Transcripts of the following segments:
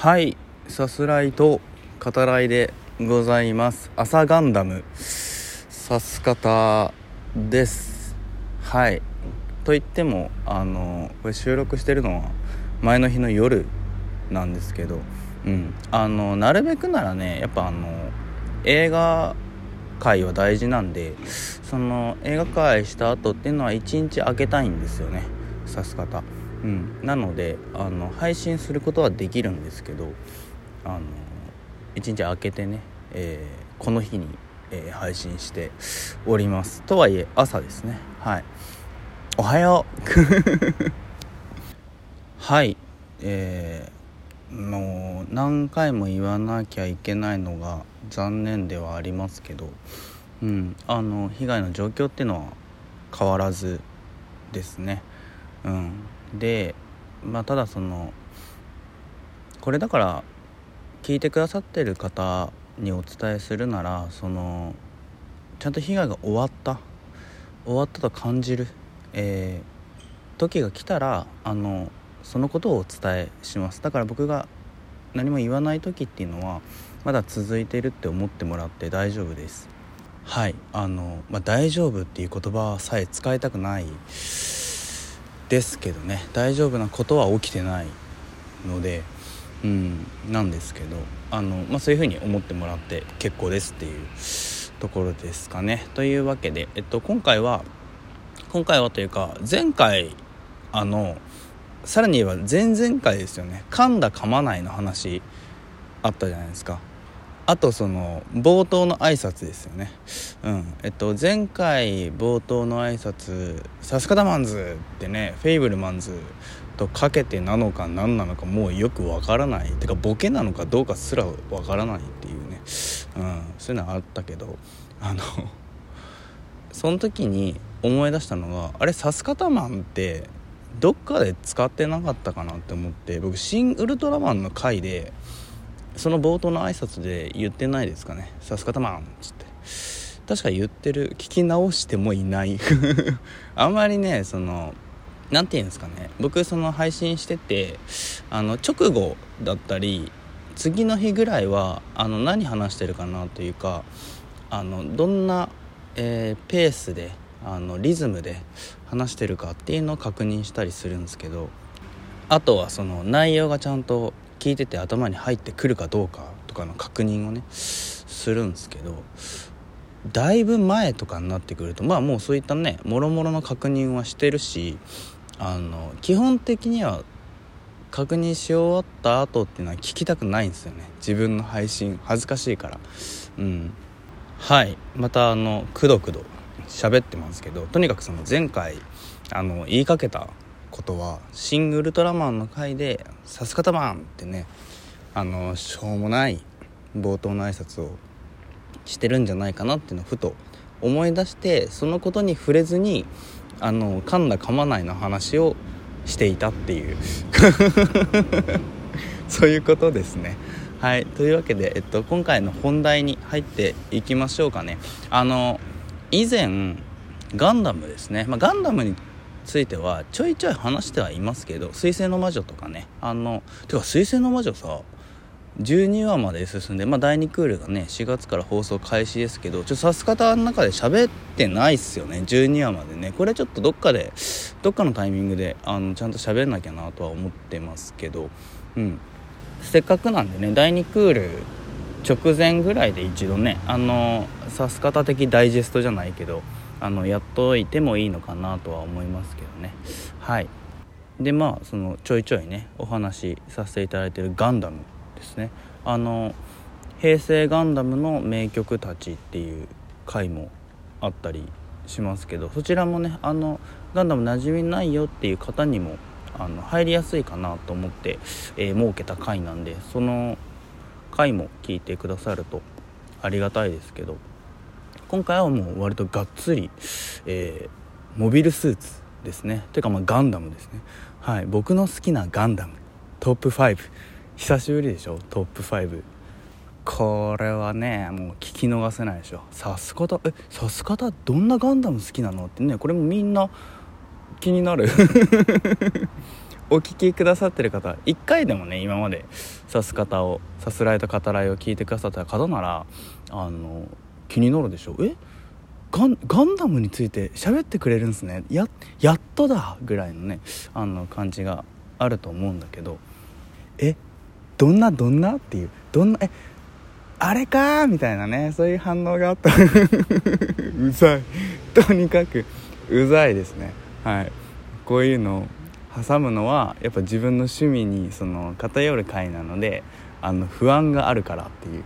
はいさすらいと語らいでございます。朝ガンダム。さす方です。はい。と言ってもあのこれ収録してるのは前の日の夜なんですけど。うん。あのなるべくならねやっぱあの映画界は大事なんでその映画界した後っていうのは1日空けたいんですよね。さす方。うん、なのであの配信することはできるんですけどあの1日空けてね、えー、この日に、えー、配信しております。とはいえ朝ですね。はい。おはよう。はい。えー、もう何回も言わなきゃいけないのが残念ではありますけど、うん、あの被害の状況っていうのは変わらずですね。うん。でまあただそのこれだから聞いてくださってる方にお伝えするならそのちゃんと被害が終わった。終わったと感じる、えー、時が来たらあのそのことをお伝えします。だから僕が何も言わない時っていうのはまだ続いてるって思ってもらって大丈夫です。はい。あの、まあ、大丈夫っていう言葉さえ使いたくない。ですけどね大丈夫なことは起きてないので、うん、なんですけどあの、まあ、そういうふうに思ってもらって結構ですっていうところですかね。というわけで、えっと、今回は今回はというか前回あのさらに言えば前々回ですよね噛んだ噛まないの話あったじゃないですかあとその冒頭の挨拶ですよね。うん。えっと前回冒頭の挨拶「さすがだマンズ」ってね「フェイブルマンズ」とかけてなのか何なのかもうよくわからない。てかボケなのかどうかすらわからないっていうね、うん、そういうのあったけど。あのその時に思い出したのがあれさすがだマンってどっかで使ってなかったかなって思って僕「シン・ウルトラマン」の回でその冒頭の挨拶で言ってないですかね「さすがたまん」っつって。確か言ってる。聞き直してもいない。あんまりねその何て言うんですかね。僕その配信しててあの直後だったり次の日ぐらいはあの何話してるかなというかあのどんな、えー、ペースであのリズムで話してるかっていうのを確認したりするんですけどあとはその内容がちゃんと聞いてて頭に入ってくるかどうかとかの確認をねするんですけどだいぶ前とかになってくるとまあもうそういったねもろもろの確認はしてるしあの基本的には確認し終わった後っていうのは聞きたくないんですよね。自分の配信恥ずかしいから。うん。はい。またあのくどくど喋ってますけどとにかくその前回あの言いかけたことは「シン・グルトラマン」の回で「さすがたまん!」ってねあのしょうもない冒頭の挨拶をしてるんじゃないかなっていうのをふと思い出してそのことに触れずにあの噛んだ噛まないの話をしていたっていう そういうことですね。はいというわけで、えっと、今回の本題に入っていきましょうかね。あの以前ガンダムですね、まあ、ガンダムについてはちょいちょい話してはいますけど「水星の魔女」とかねあのてか「水星の魔女さ」12話まで進んで、まあ、第2クールがね4月から放送開始ですけどちょっとさす方の中で喋ってないっすよね12話までね。これちょっとどっかでどっかのタイミングであのちゃんと喋んなきゃなとは思ってますけどうん。せっかくなんでね第2クール直前ぐらいで一度ねあのさす方的ダイジェストじゃないけどあのやっといてもいいのかなとは思いますけどね。はい。でまあそのちょいちょいねお話しさせていただいてるガンダムですね。あの平成ガンダムの名曲たちっていう回もあったりしますけどそちらもねあのガンダム馴染みないよっていう方にもあの入りやすいかなと思って、えー、設けた回なんでその回も聞いてくださるとありがたいですけど。今回はもう割とがっつり、えー、モビルスーツですね。というかまあガンダムですね。はい。僕の好きなガンダム。トップ5久しぶりでしょ？トップ5これはねもう聞き逃せないでしょ。さす方えさす方どんなガンダム好きなの？ってねこれもみんな気になる。お聞きくださってる方1回でもね今までさす方をさすらいと語らいを聞いてくださった方ならあの気になるでしょ？え？ガンガンダムについて喋ってくれるんですね。ややっとだぐらいのねあの感じがあると思うんだけど。え？どんなどんなっていう？どんな？え？あれかみたいなね。そういう反応があった。うざい。とにかくうざいですね。はい。こういうのを挟むのはやっぱ自分の趣味にその偏る回なのであの不安があるからっていう、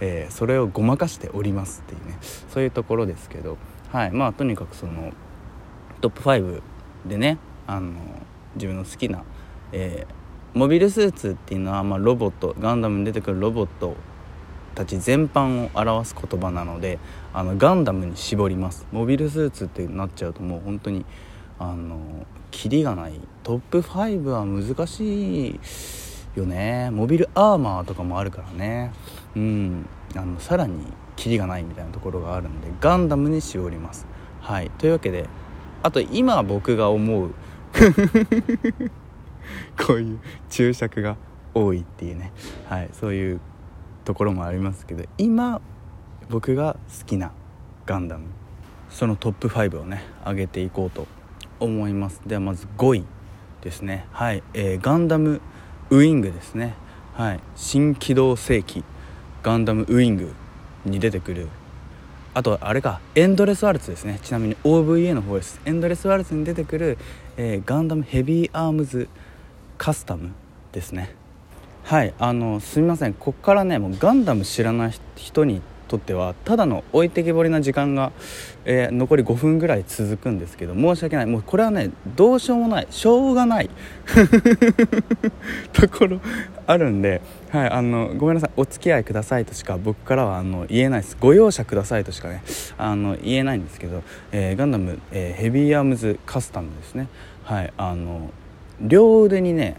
えー、それをごまかしておりますっていうねそういうところですけどはいまあとにかくそのトップ5でねあの自分の好きな、えー、モビルスーツっていうのは、まあ、ロボットガンダムに出てくるロボットたち全般を表す言葉なのであのガンダムに絞ります。モビルスーツってなっちゃうともう本当にあのキリがない。トップ5は難しい。よね。モビルアーマーとかもあるからね。うん。あのさらにキリがないみたいなところがあるのでガンダムに絞ります。はい。というわけであと今僕が思う こういう注釈が多いっていうね。はい。そういうところもありますけど今僕が好きなガンダムそのトップ5をね上げていこうと思います。ではまず5位ですね。はい、えー、ガンダムウイングですね。はい。新機動世紀。ガンダムウイングに出てくる。あとあれか。エンドレスワルツですね。ちなみに OVA の方です。エンドレスワルツに出てくる、えー、ガンダムヘビーアームズカスタムですね。はい。あのすみません。こっからねもうガンダム知らない人にとってはただの置いてけぼりな時間が、えー、残り5分ぐらい続くんですけど申し訳ない。もうこれはねどうしようもない。しょうがない。ところあるんで、はい、あのごめんなさい。お付き合いくださいとしか僕からはあの言えないです。ご容赦くださいとしかねあの言えないんですけど、えー、ガンダム、えー、ヘビーアームズカスタムですね。はいあの両腕にね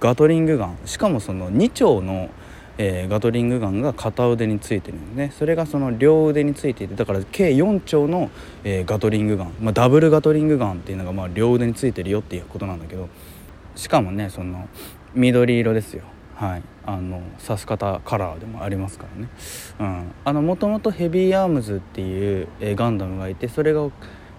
ガトリングガン。しかもその2丁の、えー、ガトリングガンが片腕についてるんですね。それがその両腕についていてだから計4丁の、えー、ガトリングガン、まあ、ダブルガトリングガンっていうのがまあ両腕についてるよっていうことなんだけど。しかもねその緑色ですよ。はい。あの刺す方カラーでもありますからね。うん。あのもともとヘビーアームズっていう、えー、ガンダムがいてそれが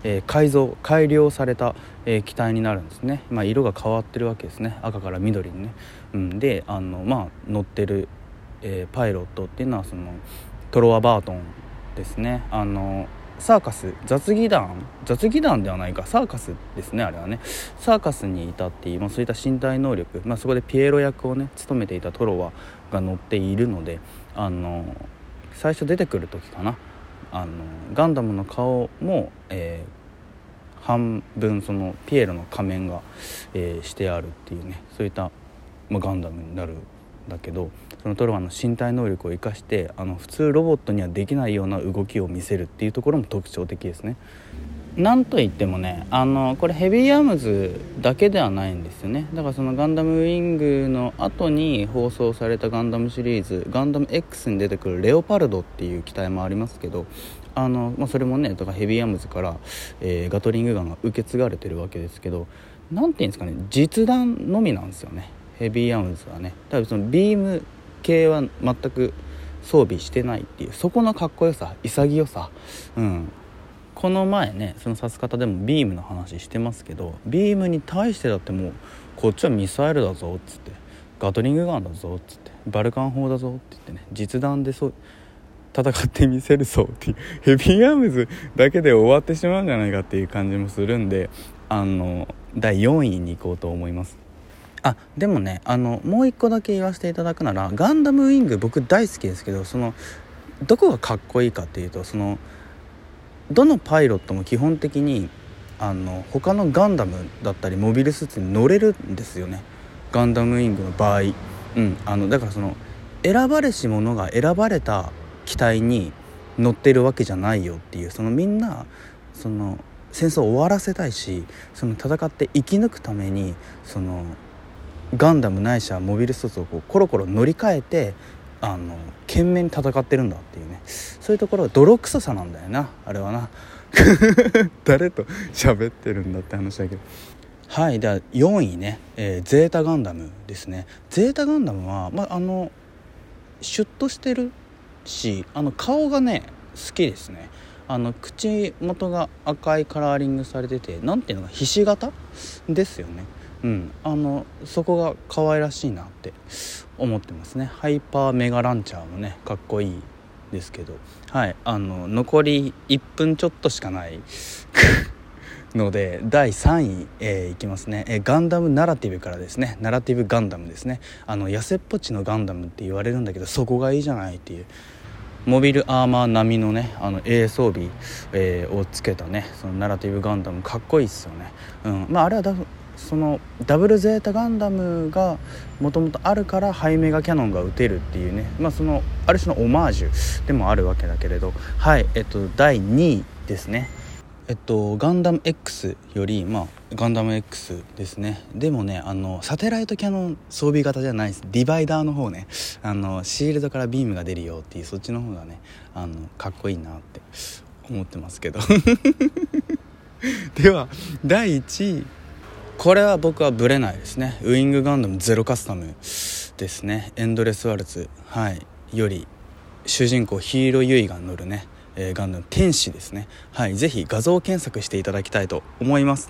えー、改造改良された、えー、機体になるんですね、まあ、色が変わってるわけですね。赤から緑にね、うん、であの、まあ、乗ってる、えー、パイロットっていうのはそのトロワ・バートンですね。あのサーカス雑技団雑技団ではないか。サーカスですねあれはね。サーカスにいたっていう、まあ、そういった身体能力、まあ、そこでピエロ役をね務めていたトロワが乗っているのであの最初出てくる時かな。あのガンダムの顔も、えー、半分そのピエロの仮面が、えー、してあるっていうね。そういった、まあ、ガンダムになるだけどそのトロワの身体能力を生かしてあの普通ロボットにはできないような動きを見せるっていうところも特徴的ですね。なんといってもねあのこれヘビーアームズだけではないんですよねだからそのガンダムウィングの後に放送されたガンダムシリーズガンダム X に出てくるレオパルドっていう機体もありますけどあの、まあ、それもねとからヘビーアームズから、えー、ガトリングガンが受け継がれてるわけですけど何ていうんですかね実弾のみなんですよねヘビーアームズはね多分そのビーム系は全く装備してないっていうそこのかっこよさ潔さうん。この前ねその指す方でもビームの話してますけどビームに対してだってもうこっちはミサイルだぞっつってガトリングガンだぞっつってバルカン砲だぞって言ってね実弾でそう戦ってみせるぞっていうヘビーアームズだけで終わってしまうんじゃないかっていう感じもするんであの第4位に行こうと思います。あでもねあのもう一個だけ言わせていただくならガンダムウィング僕大好きですけどそのどこがかっこいいかっていうとそのどのパイロットも基本的にあの他のガンダムだったりモビルスーツに乗れるんですよね。ガンダムウィングの場合、うん、あのだからその選ばれし者が選ばれた機体に乗ってるわけじゃないよっていうそのみんなその戦争を終わらせたいしその戦って生き抜くためにそのガンダムないしはモビルスーツをこうコロコロ乗り換えてあの懸命に戦ってるんだっていうね。そういうところが泥臭さなんだよなあれはな。誰と喋ってるんだって話だけど。はいでは4位ね、えー、ゼータガンダムですね。ゼータガンダムは、まあ、あのシュッとしてるしあの顔がね好きですね。あの口元が赤いカラーリングされてて何ていうのかひし形？ですよね。うん。あのそこが可愛らしいなって思ってますね。ハイパーメガランチャーもねかっこいいですけど。はい。あの残り1分ちょっとしかない ので第3位、えー、いきますね、えー、ガンダムナラティブからですね。ナラティブガンダムですね。あの痩せっぽちのガンダムって言われるんだけどそこがいいじゃないっていう。モビルアーマー並みのねあの A 装備、えー、をつけたねそのナラティブガンダムかっこいいっすよね、うん。まあ、あれはだそのダブルゼータガンダムがもともとあるからハイメガキャノンが撃てるっていうね。まあそのある種のオマージュでもあるわけだけれど。はいえっと第2位ですね。えっとガンダム X よりまあガンダム X ですね。でもねあのサテライトキャノン装備型じゃないです。ディバイダーの方ね。あのシールドからビームが出るよっていうそっちの方がねあのかっこいいなって思ってますけど。では第1位。これは僕はブレないですね。ウイングガンダムゼロカスタムですね。エンドレスワルツはいより主人公ヒーローユイが乗るね。えー、ガンダム天使ですね。はいぜひ画像検索していただきたいと思います